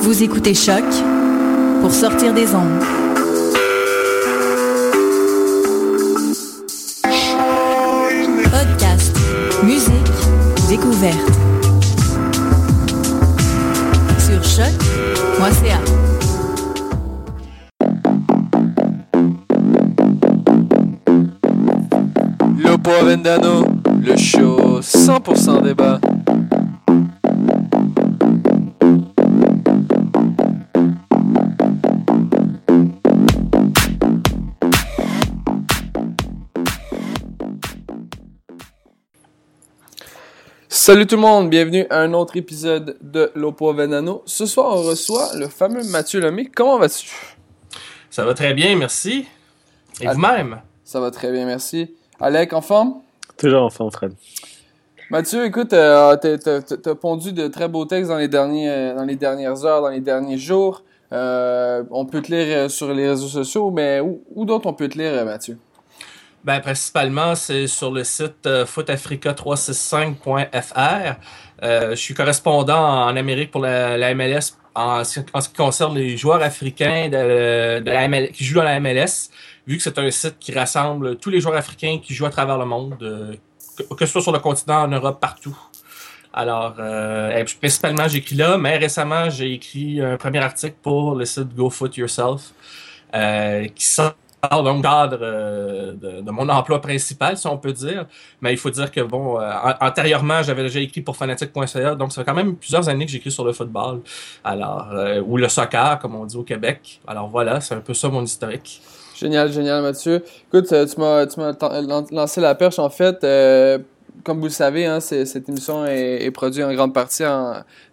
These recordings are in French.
Vous écoutez Choc pour sortir des ondes. Podcast, musique, découverte. Sur choc.ca. Lopo Vendano, le show 100% débat. Salut tout le monde, bienvenue à un autre épisode de Lopo Venano. Ce soir, on reçoit le fameux Mathieu Lemay. Comment vas-tu? Ça va très bien, merci. Et vous-même? Ça va très bien, merci. Alec, en forme? Toujours en forme, Fred. Mathieu, écoute, euh, t'as- pondu de très beaux textes dans les, derniers, euh, dans les dernières heures, dans les derniers jours. Euh, on peut te lire sur les réseaux sociaux, mais où, où d'autre on peut te lire, Mathieu? Ben, principalement, c'est sur le site euh, footafrica365.fr. Euh, je suis correspondant en Amérique pour la, MLS en, ce- qui concerne les joueurs africains de, la qui jouent dans la MLS, vu que c'est un site qui rassemble tous les joueurs africains qui jouent à travers le monde, euh, que, ce soit sur le continent, en Europe, partout. Alors, principalement, j'écris là, mais récemment, j'ai écrit un premier article pour le site Go Foot Yourself, qui sort dans le cadre euh, de, mon emploi principal, si on peut dire. Mais il faut dire que, bon, euh, an- antérieurement, j'avais déjà écrit pour fanatique.ca, donc ça fait quand même plusieurs années que j'écris sur le football, alors euh, ou le soccer, comme on dit au Québec. Alors voilà, c'est un peu ça mon historique. Génial, génial, Mathieu. Écoute, tu m'as lancé la perche, en fait. Comme vous le savez, hein, cette émission est, produite en grande partie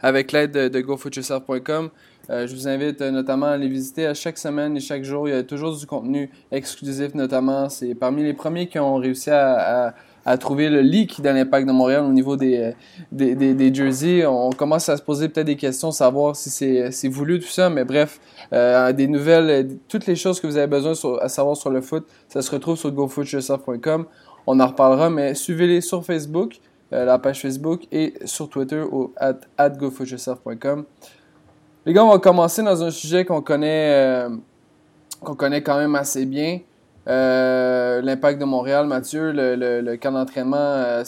avec l'aide de, de. Euh, je vous invite euh, notamment à les visiter à chaque semaine et chaque jour. Il y a toujours du contenu exclusif, notamment. C'est parmi les premiers qui ont réussi à, trouver le leak dans l'impact de Montréal au niveau des, euh, des, des, des jerseys. On commence à se poser peut-être des questions, savoir si c'est voulu, tout ça. Mais bref, des nouvelles, toutes les choses que vous avez besoin à savoir sur le foot, ça se retrouve sur gofootyourself.com. On en reparlera, mais suivez-les sur Facebook, la page Facebook, et sur Twitter au at. Les gars, on va commencer dans un sujet qu'on connaît, euh, qu'on connaît quand même assez bien. Euh, L'impact de Montréal, Mathieu, le, camp d'entraînement euh,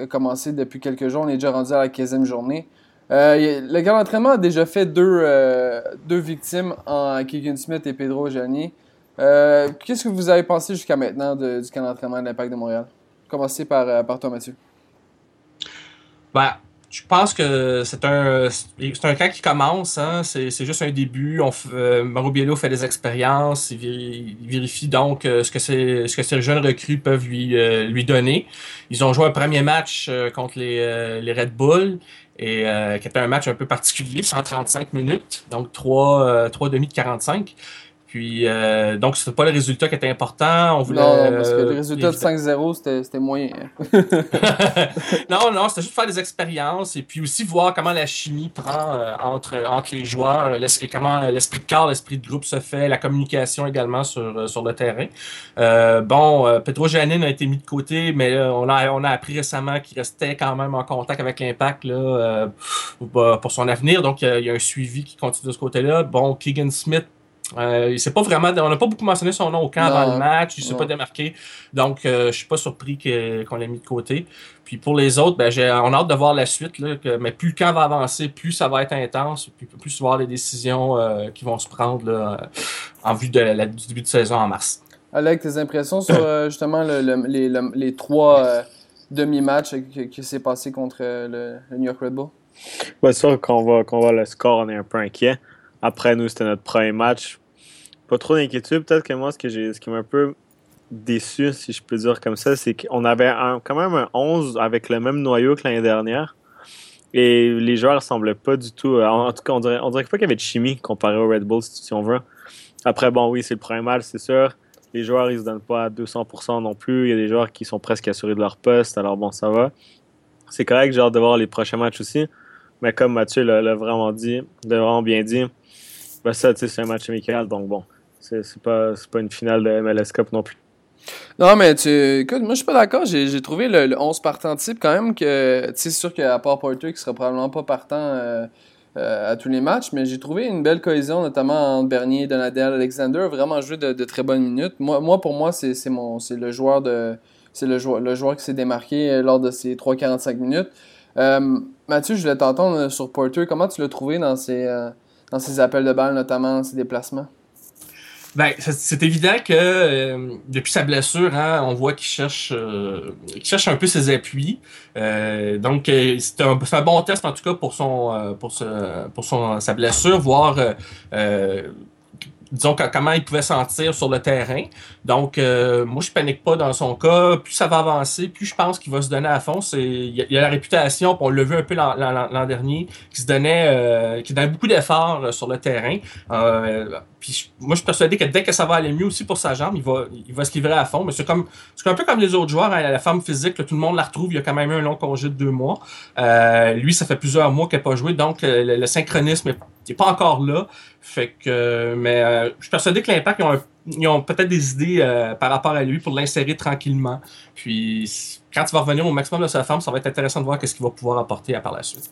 a commencé depuis quelques jours. On est déjà rendu à la 15e journée. Euh, le camp d'entraînement a déjà fait deux, deux victimes en Keegan Smith et Pedro Jani. Qu'est-ce que vous avez pensé jusqu'à maintenant du camp d'entraînement de l'Impact de Montréal? Commencez par, toi, Mathieu. Ben, je pense que c'est un c'est un camp qui commence, hein. c'est c'est juste un début. On euh, Mauro fait des expériences, il, véri- il vérifie donc euh, ce que ces ce que ces jeunes recrues peuvent lui euh, lui donner. Ils ont joué un premier match euh, contre les euh, les Red Bull et qui était un match un peu particulier, 135 minutes, donc trois trois demi de 45. Puis euh, donc c'était pas le résultat qui était important. On voulait Non, parce que le euh, résultat de évidemment- 5-0, c'était c'était moyen. non, non, c'était juste faire des expériences et puis aussi voir comment la chimie prend euh, entre, entre les joueurs, l'esprit- comment l'esprit de corps, l'esprit de groupe se fait, la communication également sur, euh, sur le terrain. Euh, bon, Pedro Janin a été mis de côté, mais on, a, on a appris récemment qu'il restait quand même en contact avec l'impact là, pour son avenir. Donc, il y a- il y a un suivi qui continue de ce côté-là. Bon, Keegan Smith, Euh, pas vraiment, on n'a pas beaucoup mentionné son nom au camp avant le match, il ne s'est pas démarqué. Donc, je euh, je suis pas surpris qu'on l'ait mis de côté. Puis pour les autres, ben, on a hâte de voir la suite. Là, mais plus le camp va avancer, plus ça va être intense, plus, plus voir les décisions euh, qui vont se prendre en vue de la, du début de saison en mars. Alec, tes impressions sur euh, justement les, les, trois demi-matchs qui, s'est passé contre le, New York Red Bull? c'est sûr qu'on voit, voit le score, on est un peu inquiet. Après, nous, c'était notre premier match. Pas trop d'inquiétude. Peut-être que moi, ce, que ce qui m'a un peu déçu, si je peux dire comme ça, c'est qu'on avait quand même un 11 avec le même noyau que l'année dernière. Et les joueurs ne semblaient pas du tout. En tout cas, on dirait, on dirait pas qu'il y avait de chimie comparé au Red Bull, si on veut. Après, bon, oui, c'est le premier match, c'est sûr. Les joueurs, ils se donnent pas à 200% non plus. Il y a des joueurs qui sont presque assurés de leur poste. Alors, bon, ça va. C'est correct, j'ai hâte de voir les prochains matchs aussi. Mais comme Mathieu l'a vraiment dit, l'a vraiment bien dit, ben ça, c'est un match amical, donc bon, c'est pas, pas une finale de MLS Cup non plus. Non, mais tu. Écoute, moi, je suis pas d'accord. J'ai trouvé le, 11 partant type quand même que. Tu sais, c'est sûr qu'à part Porter, qui sera probablement pas partant euh, euh, à tous les matchs, mais j'ai trouvé une belle cohésion, notamment entre Bernier, Donadel, Alexander. Vraiment joué de, très bonnes minutes. Moi, moi pour moi, c'est le joueur de. C'est le joueur, le joueur qui s'est démarqué euh, lors de ces 3-45 minutes. Mathieu, je voulais t'entendre sur Porter. Comment tu l'as trouvé dans ses, dans ses appels de balle, notamment ses déplacements? Ben, c'est évident que euh, depuis sa blessure, hein, on voit qu'il cherche, euh, cherche un peu ses appuis. Euh, donc, c'est un, un, bon test en tout cas pour son, pour, ce, pour son, sa blessure, voir disons comment il pouvait sentir sur le terrain. Donc, euh, moi, je panique pas dans son cas. Plus ça va avancer, plus je pense qu'il va se donner à fond. C'est, il a la réputation, on l'a vu un peu l'an dernier, qui se donnait, euh, qui donnait beaucoup d'efforts euh, sur le terrain. puis moi, je suis persuadé que dès que ça va aller mieux aussi pour sa jambe, il va, il va se livrer à fond. Mais c'est comme, c'est un peu comme les autres joueurs. Hein, la forme physique, tout le monde la retrouve. Il y a quand même eu un long congé de deux mois. lui, ça fait plusieurs mois qu'il n'a pas joué, donc le, synchronisme n'est pas encore là. Fait que, mais je suis persuadé que l'impact, ils ont peut-être des idées euh, par rapport à lui pour l'insérer tranquillement. Puis quand tu vas revenir au maximum de sa forme, ça va être intéressant de voir qu'est-ce qu'il va pouvoir apporter par la suite.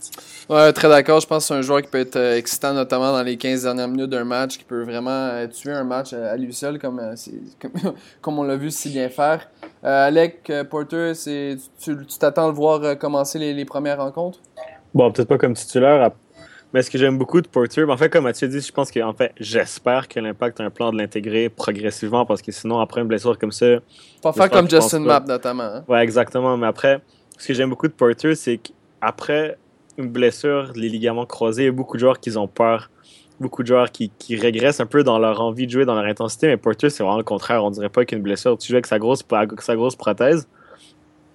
Ouais, très d'accord. Je pense que c'est un joueur qui peut être euh, excitant, notamment dans les 15 dernières minutes d'un match, qui peut vraiment euh, tuer un match à lui seul, comme, comme, on l'a vu si bien faire. Alec Porter, tu t'attends à le voir commencer les, les premières rencontres? Bon, peut-être pas comme titulaire. Mais ce que j'aime beaucoup de Porter, en fait, comme Mathieu dit, je pense que, en fait, j'espère que l'impact a un plan de l'intégrer progressivement parce que sinon, après une blessure comme ça. Pas faire comme Justin Mapp, notamment. Hein. Ouais, exactement. Mais après, ce que j'aime beaucoup de Porter, c'est qu'après une blessure, les ligaments croisés, il y a beaucoup de joueurs qui ont peur. Beaucoup de joueurs qui, qui, régressent un peu dans leur envie de jouer, dans leur intensité. Mais Porter, c'est vraiment le contraire. On dirait pas qu'une blessure. Tu joues avec sa grosse, sa grosse prothèse,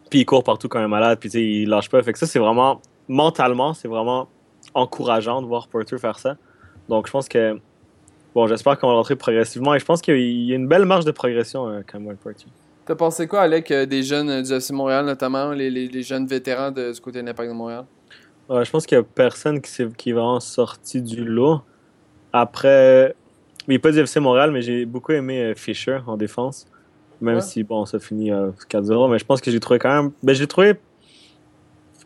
puis il court partout comme un malade, puis il lâche pas. Fait que ça, c'est vraiment, mentalement, c'est vraiment encourageant de voir Porter faire ça. Donc, je pense que, bon, j'espère qu'on va rentrer progressivement et je pense qu'il y a une belle marge de progression euh, quand même, Porter. T'as pensé quoi, avec euh, des jeunes euh, du FC Montréal, notamment les, les, jeunes vétérans de, du côté de l'Impact de Montréal? je pense qu'il n'y a personne qui, est, qui est vraiment sorti du lot. Après, il n'est pas du FC Montréal, mais j'ai beaucoup aimé Fisher en défense. Même si, bon, ça finit 4-0. Mais je pense que j'ai trouvé quand même. Ben, j'ai trouvé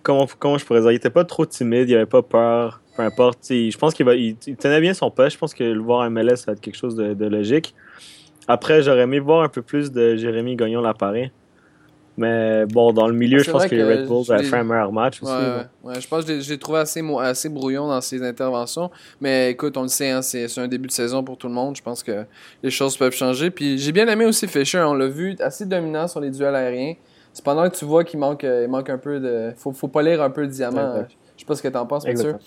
comment, comment je pourrais dire, il était pas trop timide, il avait pas peur, peu importe. Je pense qu'il il, tenait bien son poste. Je pense que le voir un MLS, ça va être quelque chose de, logique. Après, j'aurais aimé voir un peu plus de Jérémy Gagnon l'appareil. Mais bon, dans le milieu, je pense que, Red Bull a fait un meilleur match aussi. Ouais, je pense que je l'ai trouvé assez, assez brouillon dans ses interventions. Mais écoute, on le sait, hein, c'est un début de saison pour tout le monde. Je pense que les choses peuvent changer. Puis j'ai bien aimé aussi Fisher. On l'a vu assez dominant sur les duels aériens. Cependant que tu vois qu'il manque, euh, il manque un peu de. Faut, faut pas lire un peu le diamant. Je sais pas ce que tu en penses, bien sûr.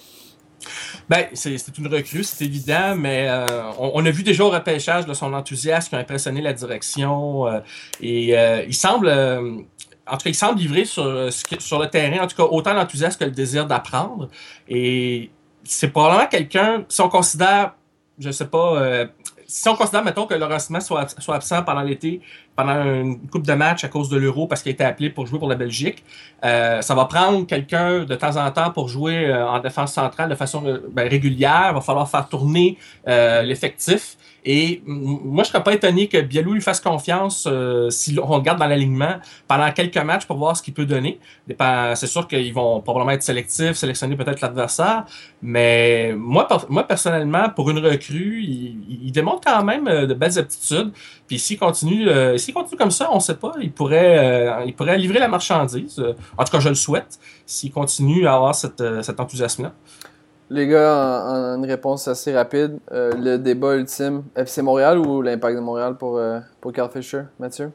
Ben, c'est une recrue, c'est évident, mais euh, on, a vu déjà au repêchage de son enthousiasme qui a impressionné la direction. Euh, et il semble. en tout cas, il semble livrer sur, sur le terrain, en tout cas, autant d'enthousiasme que le désir d'apprendre. Et c'est probablement quelqu'un, si on considère, je sais pas, si on considère, mettons, que Simon soit, soit absent pendant l'été, pendant une coupe de match à cause de l'Euro parce qu'il a été appelé pour jouer pour la Belgique, euh, ça va prendre quelqu'un de temps en temps pour jouer euh, en défense centrale de façon euh, ben, régulière. Il va falloir faire tourner l'effectif. Et moi, je serais pas étonné que Bielou lui fasse confiance si on regarde dans l'alignement pendant quelques matchs pour voir ce qu'il peut donner. C'est sûr qu'ils vont probablement être sélectifs, sélectionner peut-être l'adversaire. Mais moi, moi, personnellement, pour une recrue, il, démontre montre quand même de belles aptitudes. Puis s'il continue, s'il continue comme ça, on ne sait pas, il pourrait, il pourrait livrer la marchandise. en tout cas, je le souhaite, s'il continue à avoir cette, cet enthousiasme-là. Les gars, en, une réponse assez rapide, le débat ultime, FC Montréal ou l'Impact de Montréal pour, pour Carl Fisher, Mathieu?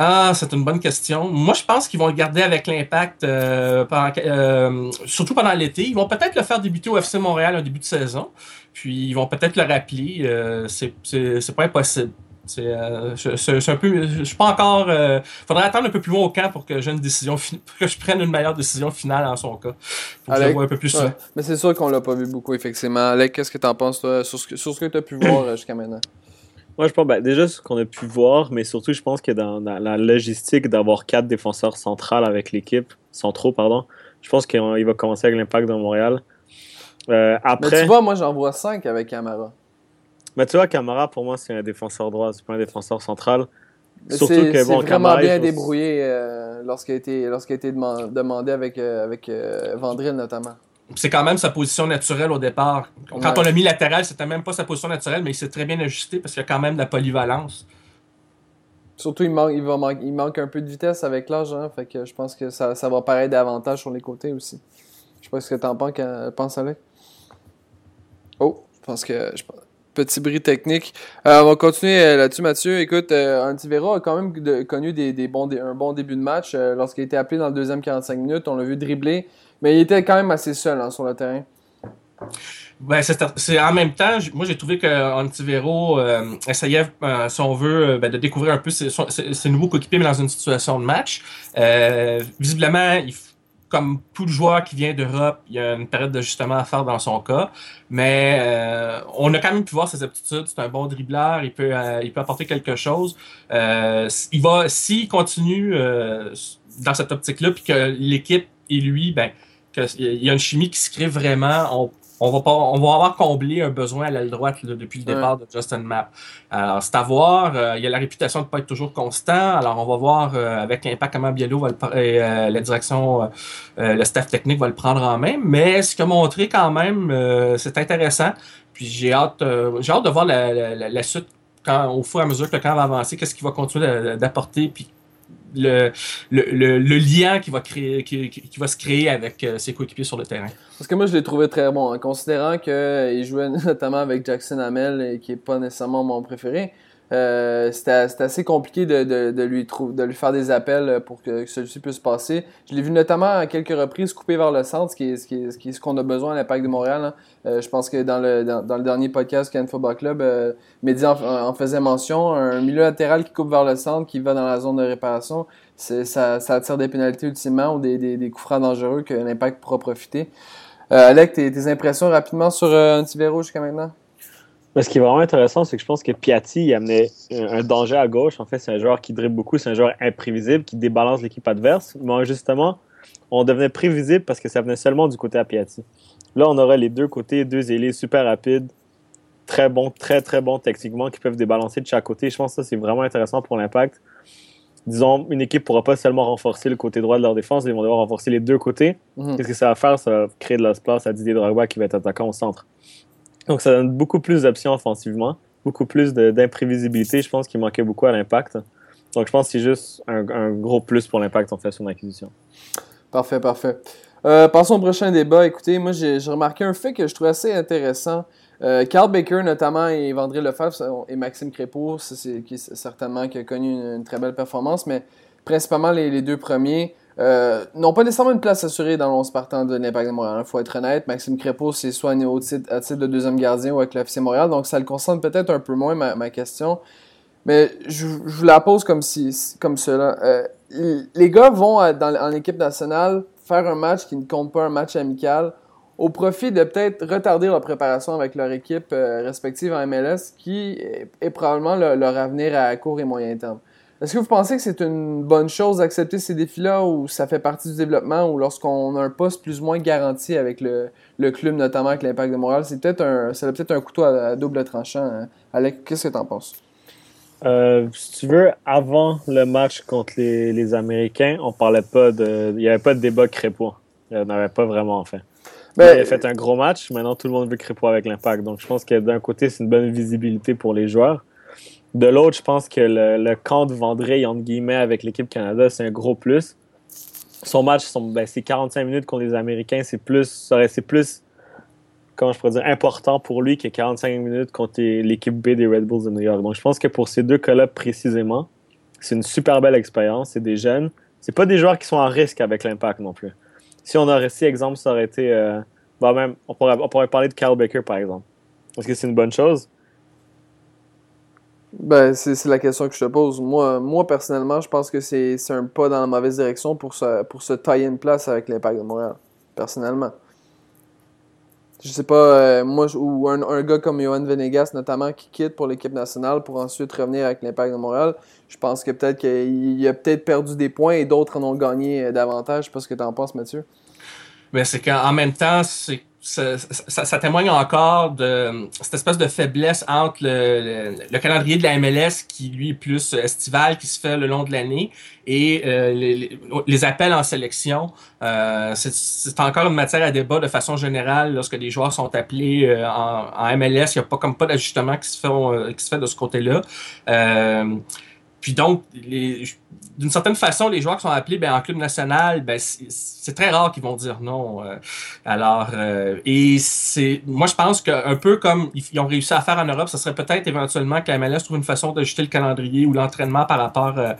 Ah, c'est une bonne question. Moi, je pense qu'ils vont le garder avec l'impact, euh, euh, surtout pendant l'été. Ils vont peut-être le faire débuter au FC Montréal en début de saison. Puis ils vont peut-être le rappeler. Euh, c'est pas impossible. C'est un peu. Je suis pas encore. Il faudrait attendre un peu plus loin au camp pour que j'ai une décision que je prenne une meilleure décision finale en son cas. Que je un peu plus Mais c'est sûr qu'on l'a pas vu beaucoup, effectivement. Alec, qu'est-ce que tu en penses, toi, sur ce que, sur ce que tu as pu voir jusqu'à maintenant? Moi, je pense ben, déjà ce qu'on a pu voir, mais surtout, je pense que dans, la logistique d'avoir quatre défenseurs centrales avec l'équipe, centraux, pardon, je pense qu'il va commencer avec l'impact dans Montréal. Euh, après... Mais tu vois, moi, j'en vois cinq avec Camara. Mais tu vois, Camara, pour moi, c'est un défenseur droit, c'est pas un défenseur central. Surtout que, bon, vraiment bien débrouillé euh, lorsqu'il a été, a été demandé avec, euh, avec Vandril, notamment c'est quand même sa position naturelle au départ. Quand on l'a mis latéral, c'était même pas sa position naturelle, mais il s'est très bien ajusté parce qu'il y a quand même de la polyvalence. Surtout, il manque, il, il manque un peu de vitesse avec l'âge, hein, fait que je pense que ça, ça va paraître davantage sur les côtés aussi. Je sais pas ce que t'en penses, pense, Alec. Oh, je pense que. Petit bris technique. Euh, on va continuer euh, là-dessus, Mathieu. Écoute, euh, Antivera a quand même connu des, bons, un bon début de match. Lorsqu'il a été appelé dans le deuxième 45 minutes, on l'a vu dribbler. Mais il était quand même assez seul hein, sur le terrain. Ben, c'est en même temps, moi j'ai trouvé que Antivero essayait, si on veut, ben, de découvrir un peu ses, nouveaux coéquipiers, mais dans une situation de match. visiblement, il, comme tout joueur qui vient d'Europe, il y a une période d'ajustement à faire dans son cas. Mais on a quand même pu voir ses aptitudes. C'est un bon dribbleur, il peut, il peut apporter quelque chose. il va, s'il continue dans cette optique-là, puis que l'équipe et lui, ben, il y a une chimie qui se crée vraiment. Va pas, on va avoir comblé un besoin à l'aile droite depuis le départ de Justin Mapp. Alors, c'est à voir. Euh, il y a la réputation de ne pas être toujours constant. Alors, on va voir euh, avec l'impact comment Biello va le, et euh, la direction, le staff technique va le prendre en main. Mais ce qu'il a montré quand même, c'est intéressant. Puis j'ai hâte, j'ai hâte de voir la, suite quand, au fur et à mesure que le camp va avancer, qu'est-ce qu'il va continuer d'apporter, puis le, le, le, lien qui va, créer, qui, qui va se créer avec euh, ses coéquipiers sur le terrain. Parce que moi, je l'ai trouvé très bon, en considérant qu'il jouait notamment avec Jackson Hamel, qui est pas nécessairement mon préféré. Euh, c'était assez compliqué de, de, de lui de lui faire des appels pour que, celui-ci puisse passer. Je l'ai vu notamment à quelques reprises couper vers le centre, ce qui est ce est, ce qu'on a besoin à l'Impact de Montréal. Hein. Euh, je pense que dans le dans le dernier podcast Can Football Club, euh, Mehdi en, faisait mention. Un milieu latéral qui coupe vers le centre, qui va dans la zone de réparation, ça, ça attire des pénalités ultimement ou des, des, des coups francs dangereux que l'Impact pourra profiter. Euh, Alec, tes, tes impressions rapidement sur euh, Antivero jusqu'à maintenant? Ce qui est vraiment intéressant, c'est que je pense que Piatti il amenait un danger à gauche. En fait, c'est un joueur qui dribble beaucoup, c'est un joueur imprévisible qui débalance l'équipe adverse. Mais justement, on devenait prévisible parce que ça venait seulement du côté à Piatti. Là, on aurait les deux côtés, deux ailiers super rapides, très bons, très très bons techniquement, qui peuvent débalancer de chaque côté. Je pense que ça, c'est vraiment intéressant pour l'impact. Disons, une équipe ne pourra pas seulement renforcer le côté droit de leur défense, ils vont devoir renforcer les deux côtés. Mhm. Qu'est-ce que ça va faire? Ça va créer de l'espace à Didier Drogba qui va être attaquant au centre. Donc, ça donne beaucoup plus d'options offensivement, beaucoup plus d'imprévisibilité. Je pense qu'il manquait beaucoup à l'impact. Donc, je pense que c'est juste un, gros plus pour l'impact en fait son acquisition. Parfait, parfait. Euh, passons au prochain débat. Écoutez, moi, j'ai remarqué un fait que je trouve assez intéressant. Euh, Carl Baker, notamment, et Vendré Lefebvre et Maxime Crépeau, c'est qui certainement qui a connu une, très belle performance, mais principalement les deux premiers. Euh, n'ont pas nécessairement une place assurée dans l'11 partant de l'Impact de Montréal. Il faut être honnête. Maxime Crépeau, c'est soit au titre, à titre de deuxième gardien ou avec l'FC Montréal. Donc, ça le concerne peut-être un peu moins, ma, question. Mais je, vous la pose comme, si, comme cela. Euh, les gars vont dans, en équipe nationale faire un match qui ne compte pas un match amical au profit de peut-être retarder leur préparation avec leur équipe euh, respective en MLS, qui est, probablement leur avenir à court et moyen terme. Est-ce que vous pensez que c'est une bonne chose d'accepter ces défis-là ou ça fait partie du développement ou lorsqu'on a un poste plus ou moins garanti avec le, le club, notamment avec l'Impact de Montréal, c'est peut-être un, c'est peut-être un couteau à, double tranchant. Hein? Alec, qu'est-ce que tu en penses? Euh, si tu veux, avant le match contre les, les Américains, on parlait pas de. Il n'y avait pas de débat crépeau. Il n'y en avait pas vraiment, en fait. Ben, il a fait un gros match. Maintenant, tout le monde veut Crépo avec l'impact. Donc, je pense que d'un côté, c'est une bonne visibilité pour les joueurs. De l'autre, je pense que le, camp de Vendré, entre guillemets, avec l'équipe Canada, c'est un gros plus. Son match, ben, c'est 45 minutes contre les Américains. C'est plus, c'est plus, comment je pourrais dire, important pour lui que 45 minutes contre l'équipe B des Red Bulls de New York. Donc, je pense que pour ces deux cas précisément, c'est une super belle expérience. C'est des jeunes. C'est pas des joueurs qui sont en risque avec l'impact non plus. Si on aurait, si exemple, ça aurait été, euh, bah, même, on pourrait, on pourrait parler de Kyle Baker par exemple. Est-ce que c'est une bonne chose? Ben, c'est la question que je te pose. Moi, moi personnellement, je pense que c'est un pas dans la mauvaise direction pour se, pour se tailler une place avec l'Impact de Montréal. Personnellement. Je sais pas, euh, moi, ou un, un, gars comme Johan Venegas, notamment, qui quitte pour l'équipe nationale pour ensuite revenir avec l'Impact de Montréal. Je pense que peut-être qu'il a peut-être perdu des points et d'autres en ont gagné euh, davantage. Je sais pas ce que tu en penses, Mathieu. Mais c'est qu'en même temps, c'est ça, témoigne encore de cette espèce de faiblesse entre le, calendrier de la MLS qui lui est plus estival qui se fait le long de l'année et euh, les, appels en sélection. Euh, c'est encore une matière à débat de façon générale lorsque les joueurs sont appelés euh, en, MLS. Il n'y a pas comme pas d'ajustement qui se fait qui se fait de ce côté-là. Puis donc, d'une certaine façon, les joueurs qui sont appelés ben, en club national, ben, c'est très rare qu'ils vont dire non. Euh. alors, euh, et c'est, moi, je pense qu'un peu comme ils, ont réussi à faire en Europe, ce serait peut-être éventuellement que la MLS trouve une façon d'ajuster le calendrier ou l'entraînement par rapport, euh,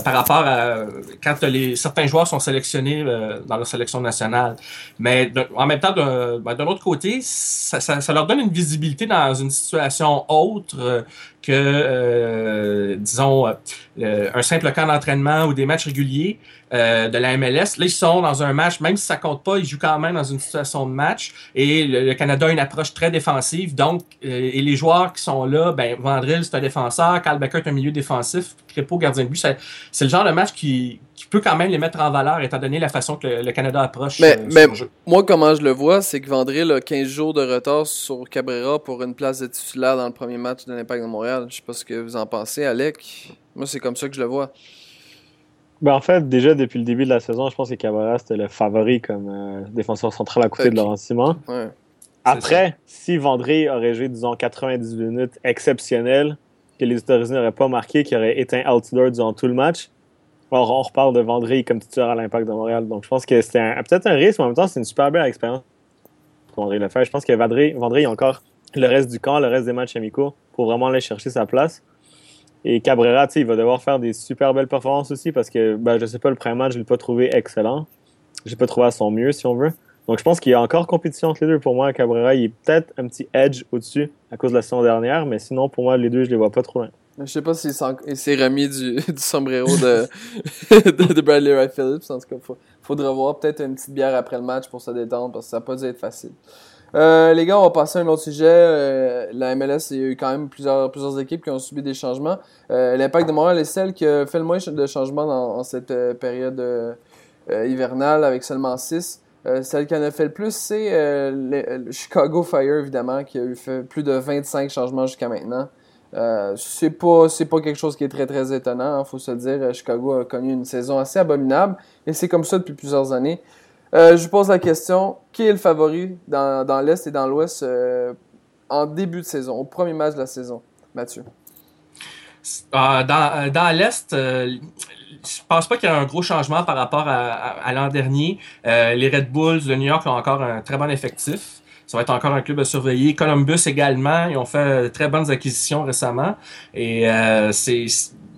par rapport à quand les, certains joueurs sont sélectionnés dans la sélection nationale. Mais en même temps, d'un ben, autre côté, ça, ça, ça, leur donne une visibilité dans une situation autre que, disons, un simple camp d'entraînement ou des matchs réguliers euh, de la MLS. Là, ils sont dans un match, même si ça compte pas, ils jouent quand même dans une situation de match. Et le, Canada a une approche très défensive. Donc, euh, et les joueurs qui sont là, ben, Vandril, c'est un défenseur, Carl Becker est un milieu défensif, Crépeau, gardien de but. C'est le genre de match qui, qui, peut quand même les mettre en valeur, étant donné la façon que le, Canada approche mais, euh, mais Moi, comment je le vois, c'est que Vandril a 15 jours de retard sur Cabrera pour une place de titulaire dans le premier match de l'Impact de Montréal. Je sais pas ce que vous en pensez, Alec. Moi, c'est comme ça que je le vois. Ben, en fait, déjà depuis le début de la saison, je pense que Cabrera c'était le favori comme euh, défenseur central à côté de Laurent Simon. Après, si Vendry aurait joué, disons, 90 minutes exceptionnelles, que les États-Unis n'auraient pas marqué, qui aurait éteint Altidore durant tout le match, alors on reparle de Vendry comme titulaire à l'Impact de Montréal. Donc je pense que c'était peut-être un risque, mais en même temps, c'est une super belle expérience pour Vendry le faire. Je pense que Vendry, a encore le reste du camp, le reste des matchs amicaux pour vraiment aller chercher sa place. Et Cabrera, il va devoir faire des super belles performances aussi parce que, ben, je sais pas, le premier match, je l'ai pas trouvé excellent. Je l'ai pas trouvé à son mieux, si on veut. Donc, je pense qu'il y a encore compétition entre les deux. Pour moi, Cabrera, il est peut-être un petit edge au-dessus à cause de la saison dernière, mais sinon, pour moi, les deux, je les vois pas trop loin. Je sais pas s'il s'est remis du, sombrero de, Bradley Wright Phillips. En tout cas, il faudra voir peut-être une petite bière après le match pour se détendre parce que ça n'a pas dû être facile. Euh, les gars, on va passer à un autre sujet. Euh, la MLS, il y a eu quand même plusieurs, équipes qui ont subi des changements. Euh, L'Impact de Montréal est celle qui a fait le moins de changements dans, cette période hivernale avec seulement 6. celle qui en a fait le plus, c'est le Chicago Fire, évidemment, qui a eu fait plus de 25 changements jusqu'à maintenant. c'est pas pas quelque chose qui est très très étonnant, il hein, faut se dire. Chicago a connu une saison assez abominable et c'est comme ça depuis plusieurs années. Euh, je vous pose la question qui est le favori dans, l'Est et dans l'Ouest euh, en début de saison, au premier match de la saison Mathieu? Euh, Dans, l'Est, je pense pas qu'il y ait un gros changement par rapport à, l'an dernier. les Red Bulls de New York ont encore un très bon effectif. Ça va être encore un club à surveiller. Columbus également, ils ont fait très bonnes acquisitions récemment. Et c'est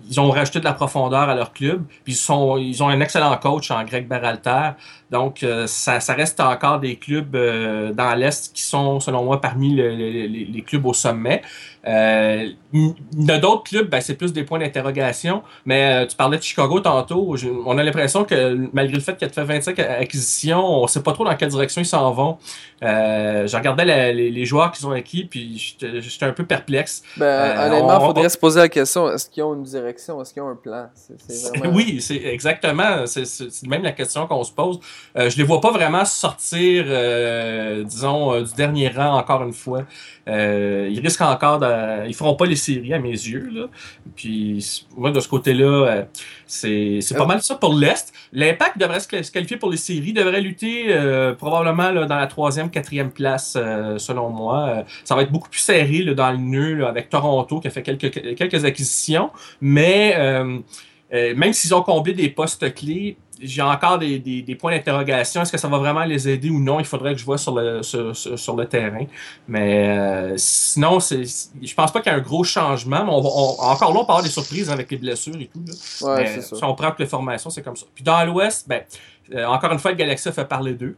ils ont rajouté de la profondeur à leur club. Ils, ils ont un excellent coach en Greg Berhalter. Donc, euh, ça, ça, reste encore des clubs euh, dans l'Est qui sont, selon moi, parmi les clubs au sommet. Euh, il y a d'autres clubs, ben, c'est plus des points d'interrogation. Mais euh, tu parlais de Chicago tantôt. on a l'impression que malgré le fait qu'il a fait 25 acquisitions, on sait pas trop dans quelle direction ils s'en vont. Euh, je regardais les, joueurs qu'ils ont acquis, puis j'étais un peu perplexe. Ben, honnêtement, il faudrait se poser la question est-ce qu'ils ont une direction Est-ce qu'ils ont un plan? Oui, c'est exactement. C'est même la question qu'on se pose. Euh, je les vois pas vraiment sortir, disons, du dernier rang encore une fois. ils risquent encore de euh, ils feront pas les séries à mes yeux. Là. Puis moi, de ce côté-là, euh, c'est c'est pas mal ça pour l'Est. L'Impact devrait se qualifier pour les séries, devrait lutter euh, probablement là, dans la troisième, quatrième place, euh, selon moi. Euh, ça va être beaucoup plus serré là, dans le nœud là, avec Toronto qui a fait quelques, quelques acquisitions. Mais euh, euh, même s'ils ont comblé des postes clés, j'ai encore des, des, des points d'interrogation. Est-ce que ça va vraiment les aider ou non? Il faudrait que je vois sur le, sur, sur- sur le terrain. Mais euh, sinon, c'est, je pense pas qu'il y ait un gros changement. Mais on va, on- encore là, on peut avoir des surprises avec les blessures et tout. Là. Ouais, Mais c'est ça. si on prend toutes les formations, c'est comme ça. Puis dans l'Ouest, ben, euh, encore une fois, le Galaxy a fait parler d'eux.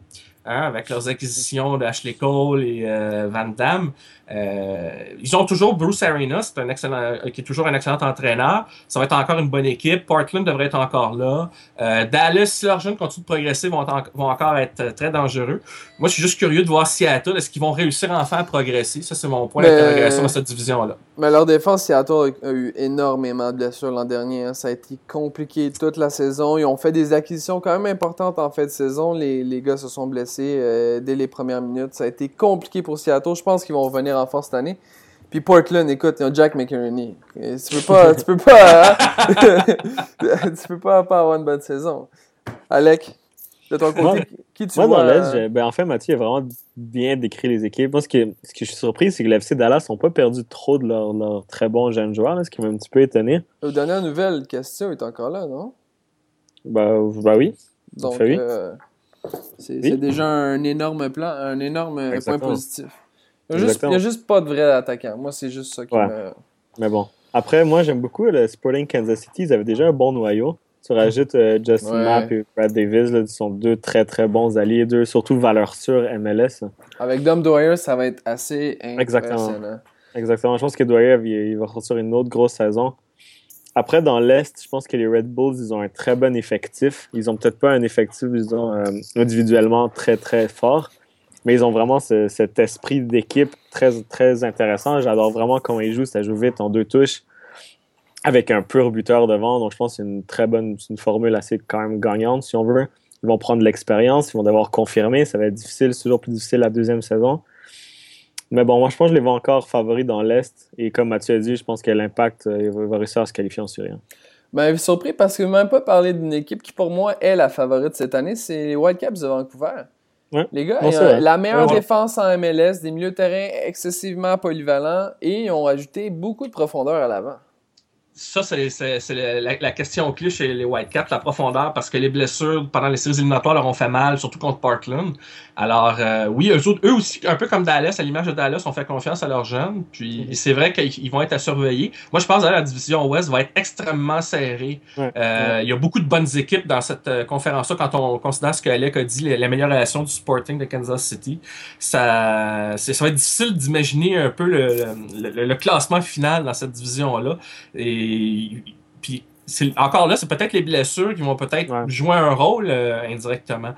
Hein, avec leurs acquisitions d'Ashley Cole et euh, Van Damme. Euh, ils ont toujours Bruce Arena, c'est un excellent, euh, qui est toujours un excellent entraîneur. Ça va être encore une bonne équipe. Portland devrait être encore là. Euh, Dallas, si leurs jeunes continuent de progresser, vont, en- vont encore être très dangereux. Moi, je suis juste curieux de voir Seattle. Est-ce qu'ils vont réussir enfin à progresser? Ça, c'est mon point Mais- d'interrogation dans cette division-là. Mais leur défense, Seattle a eu énormément de blessures l'an dernier. hein. Ça a été compliqué toute la saison. Ils ont fait des acquisitions quand même importantes en fin de saison. Les, les gars se sont blessés euh, dès les premières minutes. Ça a été compliqué pour Seattle. Je pense qu'ils vont revenir en force cette année. Puis Portland, écoute, ils ont Jack McInerney. Tu peux pas, tu peux pas, hein? tu peux pas, pas avoir une bonne saison. Alec, de ton côté, Moi- qui tu Moi, vois? dans l'Est, euh, ben, en fait, Mathieu a vraiment bien décrit les équipes. Moi, ce que, ce que je suis surpris, c'est que l'FC Dallas n'ont pas perdu trop de leurs leurs très bons jeunes joueurs, là, ce qui m'a un petit peu étonné. Aux dernières nouvelles, question est encore là, non? Bah, bah oui. Donc, oui. euh, c'est Oui. c'est déjà un énorme plan, un énorme point positif. Il n'y a, juste- a pas de vrai attaquant. Moi, c'est juste ça qui Ouais. me. Mais bon. Après, moi, j'aime beaucoup le Sporting Kansas City. Ils avaient déjà un bon noyau. Tu rajoutes euh, Justin Ouais. Mapp et Brad Davis, là, ils sont deux très très bons alliés, deux surtout valeurs sûres MLS. Avec Dom Dwyer, ça va être assez Exactement. impressionnant. Exactement. Je pense que Dwyer, il, il va ressortir une autre grosse saison. Après, dans l'Est, je pense que les Red Bulls, ils ont un très bon effectif. Ils ont peut-être pas un effectif, disons, euh, individuellement très, très fort, mais ils ont vraiment ce- cet esprit d'équipe très, très intéressant. J'adore vraiment comment ils jouent. Ça joue vite en deux touches avec un pur buteur devant. Donc, je pense que c'est une très bonne, une formule assez quand même gagnante, si on veut. Ils vont prendre l'expérience, ils vont devoir confirmer. Ça va être difficile, c'est toujours plus difficile la deuxième saison. Mais bon, moi, je pense que je les vois encore favoris dans l'Est. Et comme Mathieu a dit, je pense que l'impact, euh, il va, réussir à se qualifier en Syrie. Ben, surpris parce que même pas parlé d'une équipe qui, pour moi, est la favorite cette année, c'est les Whitecaps de Vancouver. Ouais. Les gars, Bon, la meilleure Ouais. défense en MLS, des milieux de terrain excessivement polyvalents et ils ont ajouté beaucoup de profondeur à l'avant. Ça, c'est la, la- question clé chez les Whitecaps, la profondeur, parce que les blessures pendant les séries éliminatoires leur ont fait mal, surtout contre Parkland. Alors, euh, oui, eux, autres, eux aussi, un peu comme Dallas, à l'image de Dallas, ont fait confiance à leurs jeunes. Puis, Mhm. c'est vrai qu'ils ils vont être à surveiller. Moi, je pense que la division Ouest va être extrêmement serrée. Euh, Il y a beaucoup de bonnes équipes dans cette euh, conférence-là quand on considère ce que Alec a dit, l'amélioration du Sporting de Kansas City. Ça, ça va être difficile d'imaginer un peu le, le- le classement final dans cette division-là. Et puis, encore là, c'est peut-être les blessures qui vont peut-être Ouais. jouer un rôle euh, indirectement.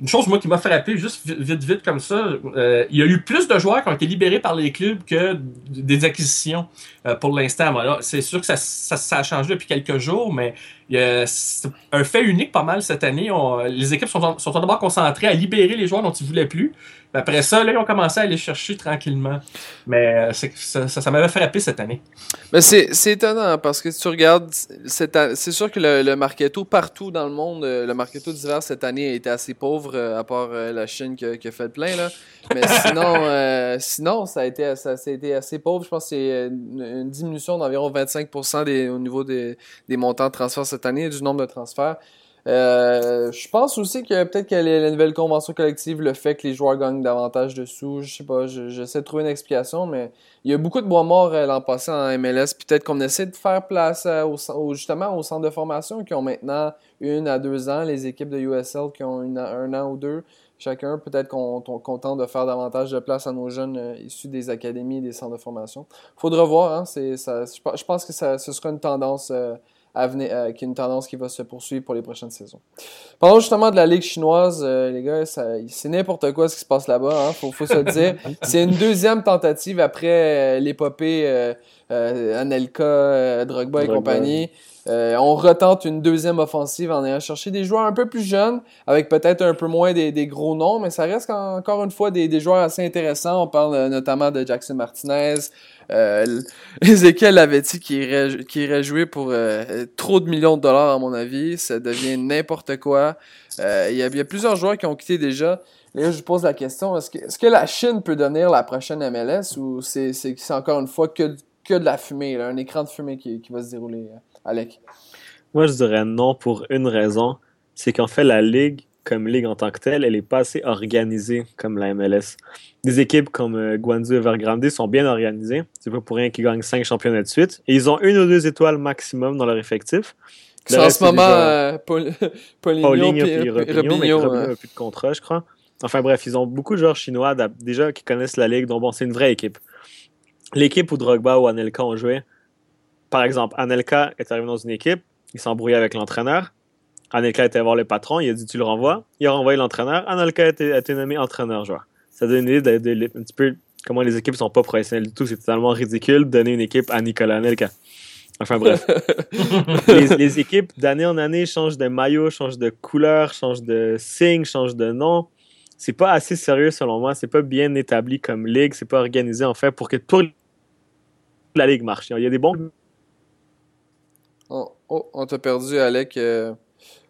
Une chose, moi, qui m'a frappé, juste vi- vite, vite comme ça, euh, il y a eu plus de joueurs qui ont été libérés par les clubs que des acquisitions euh, pour l'instant. Voilà, c'est sûr que ça, ça, ça a changé depuis quelques jours, mais il y a- c'est un fait unique pas mal cette année. On- les équipes sont, sont d'abord concentrées à libérer les joueurs dont ils voulaient plus. Puis après ça, là, ils ont commencé à aller chercher tranquillement. Mais euh, ça, ça, m'avait frappé cette année. Mais c'est étonnant parce que si tu regardes, c'est sûr que le, le marketo partout dans le monde, euh, le marketo d'hiver cette année a été assez pauvre, euh, à part euh, la Chine qui a, fait le plein. Là. Mais sinon, euh, sinon ça, a été, ça, ça a été assez pauvre. Je pense que c'est euh, une, diminution d'environ 25% des, au niveau des, montants de transferts cette année, du nombre de transferts. Euh, je pense aussi que peut-être que la nouvelle convention collective, le fait que les joueurs gagnent davantage de sous, je sais pas, je- j'essaie de trouver une explication, mais il y a beaucoup de bois morts euh, l'an passé en MLS. Peut-être qu'on essaie de faire place euh, au, justement aux centres de formation qui ont maintenant une à deux ans, les équipes de USL qui ont un an ou deux chacun. Peut-être qu'on tente de faire davantage de place à nos jeunes euh, issus des académies et des centres de formation. Faudra voir, hein, c'est, ça, je pe- je pense que ça, ce sera une tendance euh, à venir, euh, qui est une tendance qui va se poursuivre pour les prochaines saisons. Parlons justement de la Ligue chinoise, euh, les gars, c'est n'importe quoi ce qui se passe là-bas, hein, faut, faut se le dire. C'est une deuxième tentative après euh, l'épopée euh, euh, Anelka, Drogba, et compagnie. Euh, on retente une deuxième offensive en ayant cherché des joueurs un peu plus jeunes, avec peut-être un peu moins des, gros noms, mais ça reste encore une fois des, joueurs assez intéressants. On parle euh, notamment de Jackson Martinez, euh, Ezekiel Lavetti qui irait, qui irait jouer pour euh, trop de millions de dollars à mon avis. Ça devient n'importe quoi. Il y, a, y, a plusieurs joueurs qui ont quitté déjà. Et là, je pose la question, est-ce que, la Chine peut devenir la prochaine MLS ou c'est, encore une fois que, de la fumée, là, un écran de fumée qui, qui va se dérouler? Alec? Moi, je dirais non pour une raison. C'est qu'en fait, la Ligue, comme Ligue en tant que telle, elle n'est pas assez organisée comme la MLS. Des équipes comme euh, Guangzhou et Evergrande sont bien organisées. C'est pas pour rien qu'ils gagnent cinq championnats de suite. Et ils ont une ou deux étoiles maximum dans leur effectif. C'est en ce moment euh, Paul, Paulinho et Robinho, mais plus de contrat, je crois. Enfin bref, ils ont beaucoup de joueurs chinois déjà qui connaissent la Ligue, donc bon, c'est une vraie équipe. L'équipe où Drogba ou Anelka ont joué, par exemple, Anelka est arrivé dans une équipe, il s'est embrouillé avec l'entraîneur. Anelka était voir le patron, il a dit tu le renvoies? Il a renvoyé l'entraîneur. Anelka a été, a été nommé entraîneur-joueur. Ça donne une idée de, de, un petit peu comment les équipes sont pas professionnelles du tout. C'est totalement ridicule de donner une équipe à Nicolas Anelka. Enfin bref. les, les, équipes d'année en année changent de maillot, changent de couleur, changent de signe, changent de nom. C'est pas assez sérieux selon moi. C'est pas bien établi comme ligue. C'est pas organisé en fait pour que pour la ligue marche. Il y a des bons Oh, oh, on t'a perdu, Alec. Euh,